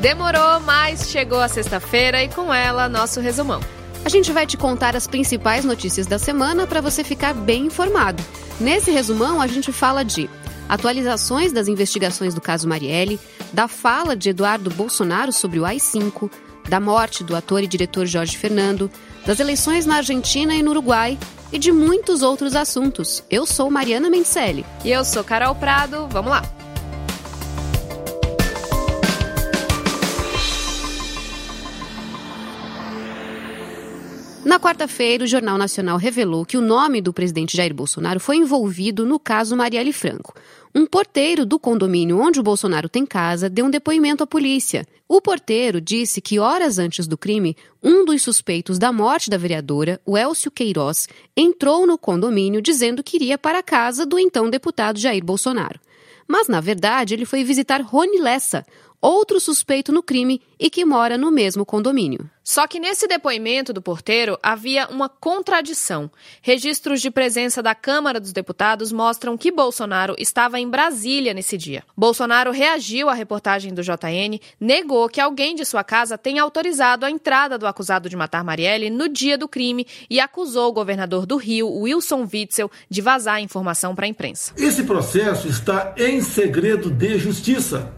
Demorou, mas chegou a sexta-feira e com ela nosso resumão. A gente vai te contar as principais notícias da semana para você ficar bem informado. Nesse resumão, a gente fala de atualizações das investigações do caso Marielle, da fala de Eduardo Bolsonaro sobre o AI-5, da morte do ator e diretor Jorge Fernando, das eleições na Argentina e no Uruguai e de muitos outros assuntos. Eu sou Mariana Mencelli. E eu sou Carol Prado. Vamos lá! Na quarta-feira, o Jornal Nacional revelou que o nome do presidente Jair Bolsonaro foi envolvido no caso Marielle Franco. Um porteiro do condomínio onde o Bolsonaro tem casa deu um depoimento à polícia. O porteiro disse que horas antes do crime, um dos suspeitos da morte da vereadora, o Elcio Queiroz, entrou no condomínio dizendo que iria para a casa do então deputado Jair Bolsonaro. Mas, na verdade, ele foi visitar Rony Lessa, outro suspeito no crime e que mora no mesmo condomínio. Só que nesse depoimento do porteiro havia uma contradição. Registros de presença da Câmara dos Deputados mostram que Bolsonaro estava em Brasília nesse dia. Bolsonaro reagiu à reportagem do JN, negou que alguém de sua casa tenha autorizado a entrada do acusado de matar Marielle no dia do crime e acusou o governador do Rio, Wilson Witzel, de vazar a informação para a imprensa. Esse processo está em segredo de justiça.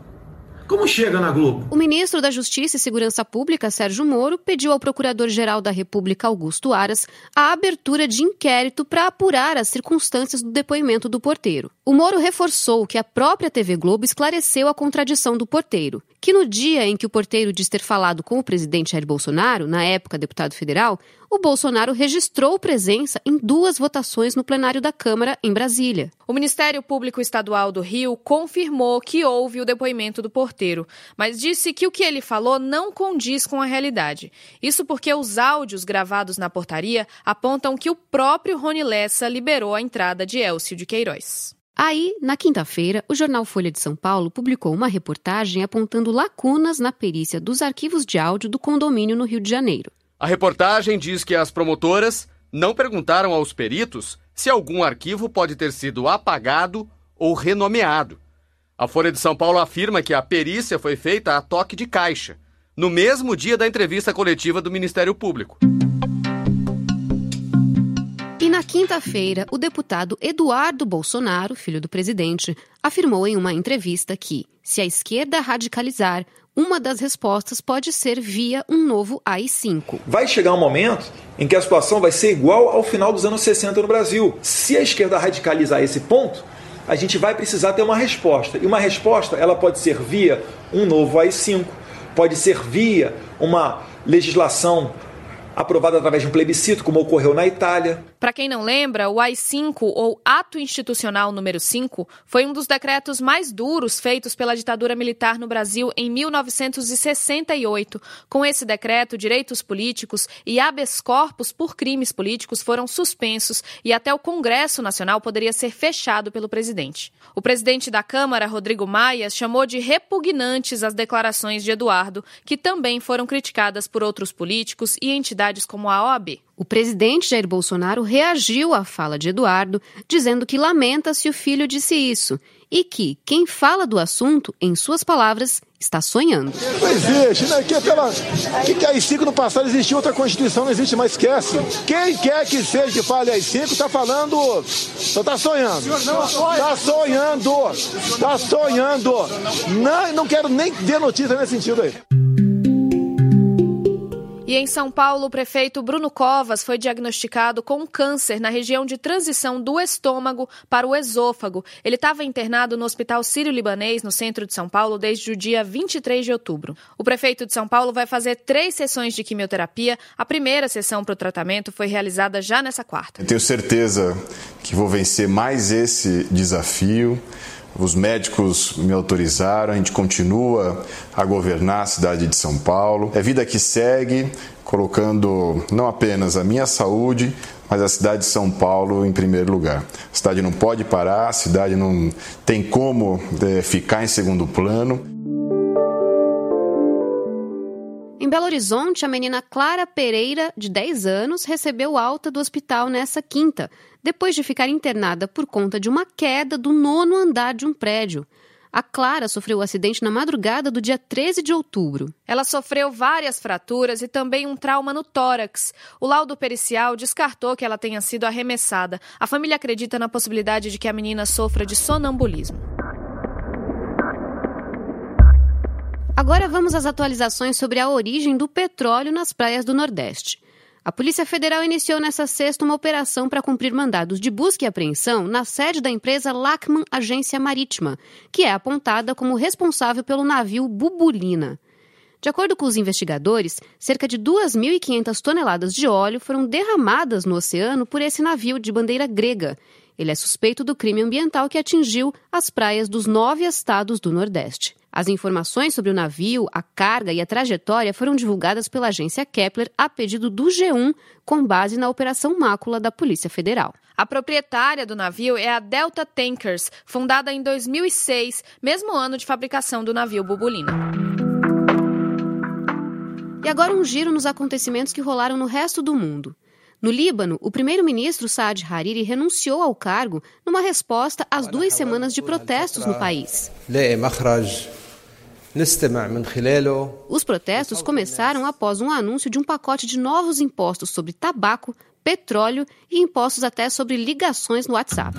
Como chega na Globo? O ministro da Justiça e Segurança Pública, Sérgio Moro, pediu ao Procurador-Geral da República, Augusto Aras, a abertura de inquérito para apurar as circunstâncias do depoimento do porteiro. O Moro reforçou que a própria TV Globo esclareceu a contradição do porteiro, que no dia em que o porteiro diz ter falado com o presidente Jair Bolsonaro, na época deputado federal, o Bolsonaro registrou presença em duas votações no plenário da Câmara em Brasília. O Ministério Público Estadual do Rio confirmou que houve o depoimento do porteiro, mas disse que o que ele falou não condiz com a realidade. Isso porque os áudios gravados na portaria apontam que o próprio Rony Lessa liberou a entrada de Elcio de Queiroz. Aí, na quinta-feira, o jornal Folha de São Paulo publicou uma reportagem apontando lacunas na perícia dos arquivos de áudio do condomínio no Rio de Janeiro. A reportagem diz que as promotoras não perguntaram aos peritos se algum arquivo pode ter sido apagado ou renomeado. A Folha de São Paulo afirma que a perícia foi feita a toque de caixa, no mesmo dia da entrevista coletiva do Ministério Público. Quinta-feira, o deputado Eduardo Bolsonaro, filho do presidente, afirmou em uma entrevista que, se a esquerda radicalizar, uma das respostas pode ser via um novo AI-5. Vai chegar um momento em que a situação vai ser igual ao final dos anos 60 no Brasil. Se a esquerda radicalizar esse ponto, a gente vai precisar ter uma resposta. E uma resposta, ela pode ser via um novo AI-5, pode ser via uma legislação aprovada através de um plebiscito, como ocorreu na Itália. Para quem não lembra, o AI-5, ou Ato Institucional número 5, foi um dos decretos mais duros feitos pela ditadura militar no Brasil em 1968. Com esse decreto, direitos políticos e habeas corpus por crimes políticos foram suspensos e até o Congresso Nacional poderia ser fechado pelo presidente. O presidente da Câmara, Rodrigo Maia, chamou de repugnantes as declarações de Eduardo, que também foram criticadas por outros políticos e entidades como a OAB. O presidente Jair Bolsonaro reagiu à fala de Eduardo, dizendo que lamenta se o filho disse isso e que quem fala do assunto, em suas palavras, está sonhando. Não existe, né? Que, pela, que, que AI-5 no passado existia outra Constituição, não existe mais, esquece. Quem quer que seja que fale AI-5 está falando, só está sonhando. Está sonhando, está sonhando. Não, não quero nem ver notícia nesse sentido aí. E em São Paulo, o prefeito Bruno Covas foi diagnosticado com câncer na região de transição do estômago para o esôfago. Ele estava internado no Hospital Sírio-Libanês, no centro de São Paulo, desde o dia 23 de outubro. O prefeito de São Paulo vai fazer três sessões de quimioterapia. A primeira sessão para o tratamento foi realizada já nessa quarta. Eu tenho certeza que vou vencer mais esse desafio. Os médicos me autorizaram, a gente continua a governar a cidade de São Paulo. É vida que segue, colocando não apenas a minha saúde, mas a cidade de São Paulo em primeiro lugar. A cidade não pode parar, a cidade não tem como é, ficar em segundo plano. Belo Horizonte, a menina Clara Pereira, de 10 anos, recebeu alta do hospital nessa quinta, depois de ficar internada por conta de uma queda do nono andar de um prédio. A Clara sofreu o acidente na madrugada do dia 13 de outubro. Ela sofreu várias fraturas e também um trauma no tórax. O laudo pericial descartou que ela tenha sido arremessada. A família acredita na possibilidade de que a menina sofra de sonambulismo. Agora vamos às atualizações sobre a origem do petróleo nas praias do Nordeste. A Polícia Federal iniciou nessa sexta uma operação para cumprir mandados de busca e apreensão na sede da empresa Lachman Agência Marítima, que é apontada como responsável pelo navio Bubulina. De acordo com os investigadores, cerca de 2.500 toneladas de óleo foram derramadas no oceano por esse navio de bandeira grega. Ele é suspeito do crime ambiental que atingiu as praias dos nove estados do Nordeste. As informações sobre o navio, a carga e a trajetória foram divulgadas pela agência Kepler a pedido do G1, com base na Operação Mácula da Polícia Federal. A proprietária do navio é a Delta Tankers, fundada em 2006, mesmo ano de fabricação do navio Bubulina. E agora um giro nos acontecimentos que rolaram no resto do mundo. No Líbano, o primeiro-ministro Saad Hariri renunciou ao cargo numa resposta às duas semanas de protestos no país. Os protestos começaram após um anúncio de um pacote de novos impostos sobre tabaco, petróleo e impostos até sobre ligações no WhatsApp.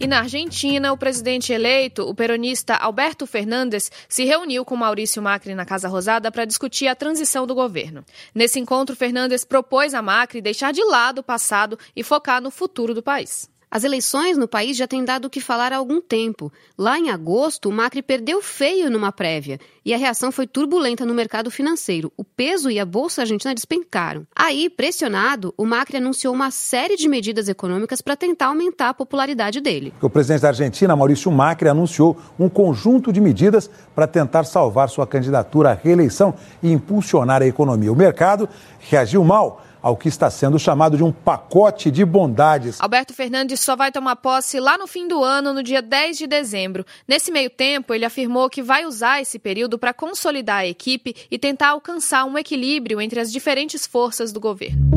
E na Argentina, o presidente eleito, o peronista Alberto Fernandes, se reuniu com Maurício Macri na Casa Rosada para discutir a transição do governo. Nesse encontro, Fernandes propôs a Macri deixar de lado o passado e focar no futuro do país. As eleições no país já têm dado o que falar há algum tempo. Lá em agosto, o Macri perdeu feio numa prévia e a reação foi turbulenta no mercado financeiro. O peso e a bolsa argentina despencaram. Aí, pressionado, o Macri anunciou uma série de medidas econômicas para tentar aumentar a popularidade dele. O presidente da Argentina, Maurício Macri, anunciou um conjunto de medidas para tentar salvar sua candidatura à reeleição e impulsionar a economia. O mercado reagiu mal ao que está sendo chamado de um pacote de bondades. Alberto Fernandes só vai tomar posse lá no fim do ano, no dia 10 de dezembro. Nesse meio tempo, ele afirmou que vai usar esse período para consolidar a equipe e tentar alcançar um equilíbrio entre as diferentes forças do governo.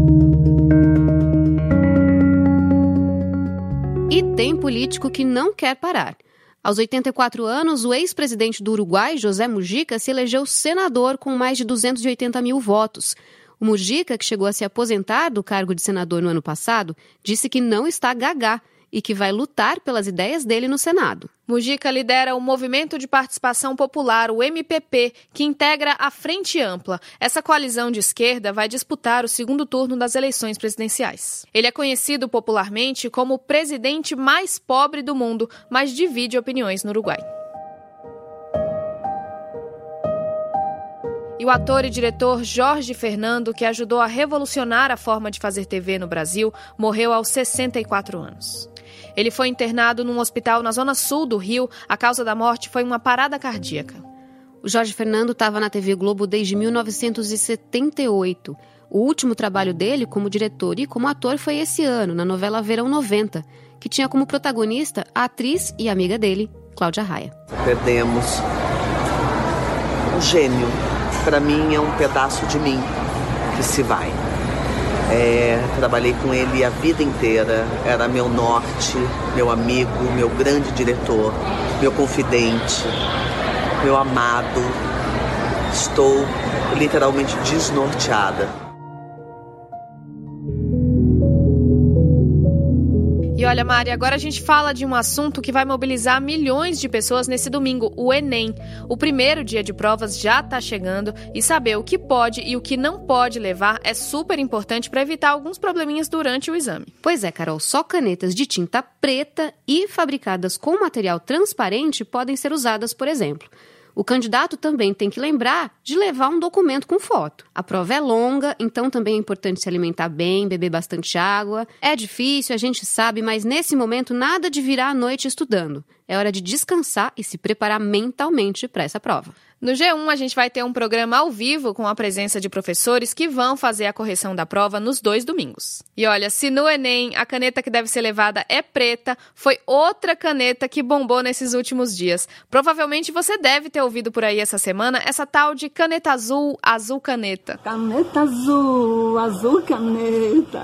E tem político que não quer parar. Aos 84 anos, o ex-presidente do Uruguai, José Mujica, se elegeu senador com mais de 280 mil votos. O Mujica, que chegou a se aposentar do cargo de senador no ano passado, disse que não está gagá e que vai lutar pelas ideias dele no Senado. Mujica lidera o Movimento de Participação Popular, o MPP, que integra a Frente Ampla. Essa coalizão de esquerda vai disputar o segundo turno das eleições presidenciais. Ele é conhecido popularmente como o presidente mais pobre do mundo, mas divide opiniões no Uruguai. E o ator e diretor Jorge Fernando, que ajudou a revolucionar a forma de fazer TV no Brasil, morreu aos 64 anos. Ele foi internado num hospital na zona sul do Rio. A causa da morte foi uma parada cardíaca. O Jorge Fernando estava na TV Globo desde 1978. O último trabalho dele como diretor e como ator foi esse ano, na novela Verão 90, que tinha como protagonista a atriz e amiga dele, Cláudia Raia. Perdemos um gênio para mim é um pedaço de mim que se vai. É, trabalhei com ele a vida inteira, era meu norte, meu amigo, meu grande diretor, meu confidente, meu amado. Estou literalmente desnorteada. Olha, Mari, agora a gente fala de um assunto que vai mobilizar milhões de pessoas nesse domingo, o Enem. O primeiro dia de provas já está chegando e saber o que pode e o que não pode levar é super importante para evitar alguns probleminhas durante o exame. Pois é, Carol, só canetas de tinta preta e fabricadas com material transparente podem ser usadas, por exemplo. O candidato também tem que lembrar de levar um documento com foto. A prova é longa, então também é importante se alimentar bem, beber bastante água. É difícil, a gente sabe, mas nesse momento nada de virar à noite estudando. É hora de descansar e se preparar mentalmente para essa prova. No G1, a gente vai ter um programa ao vivo com a presença de professores que vão fazer a correção da prova nos dois domingos. E olha, se no Enem a caneta que deve ser levada é preta, foi outra caneta que bombou nesses últimos dias. Provavelmente você deve ter ouvido por aí essa semana essa tal de caneta azul, azul caneta. Caneta azul, azul caneta,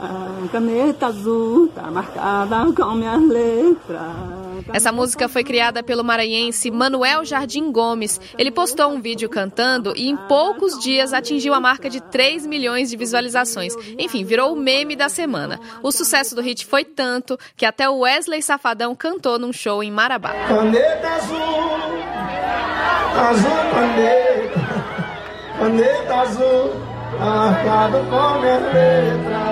caneta azul, tá marcada com minhas letras. Essa música foi criada pelo maranhense Manuel Jardim Gomes. Ele postou um vídeo cantando e em poucos dias atingiu a marca de 3 milhões de visualizações. Enfim, virou o meme da semana. O sucesso do hit foi tanto que até o Wesley Safadão cantou num show em Marabá. Azul, azul azul, marcado com minha letra.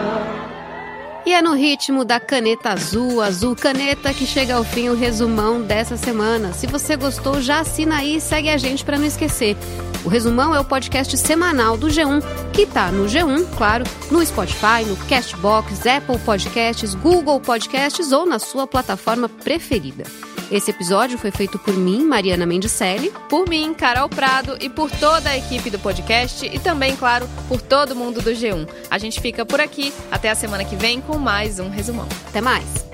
E é no ritmo da caneta azul, azul caneta, que chega ao fim o resumão dessa semana. Se você gostou, já assina aí e segue a gente para não esquecer. O Resumão é o podcast semanal do G1, que tá no G1, claro, no Spotify, no Castbox, Apple Podcasts, Google Podcasts ou na sua plataforma preferida. Esse episódio foi feito por mim, Mariana Mendicelli. Por mim, Carol Prado e por toda a equipe do podcast e também, claro, por todo mundo do G1. A gente fica por aqui. Até a semana que vem com mais um resumão. Até mais!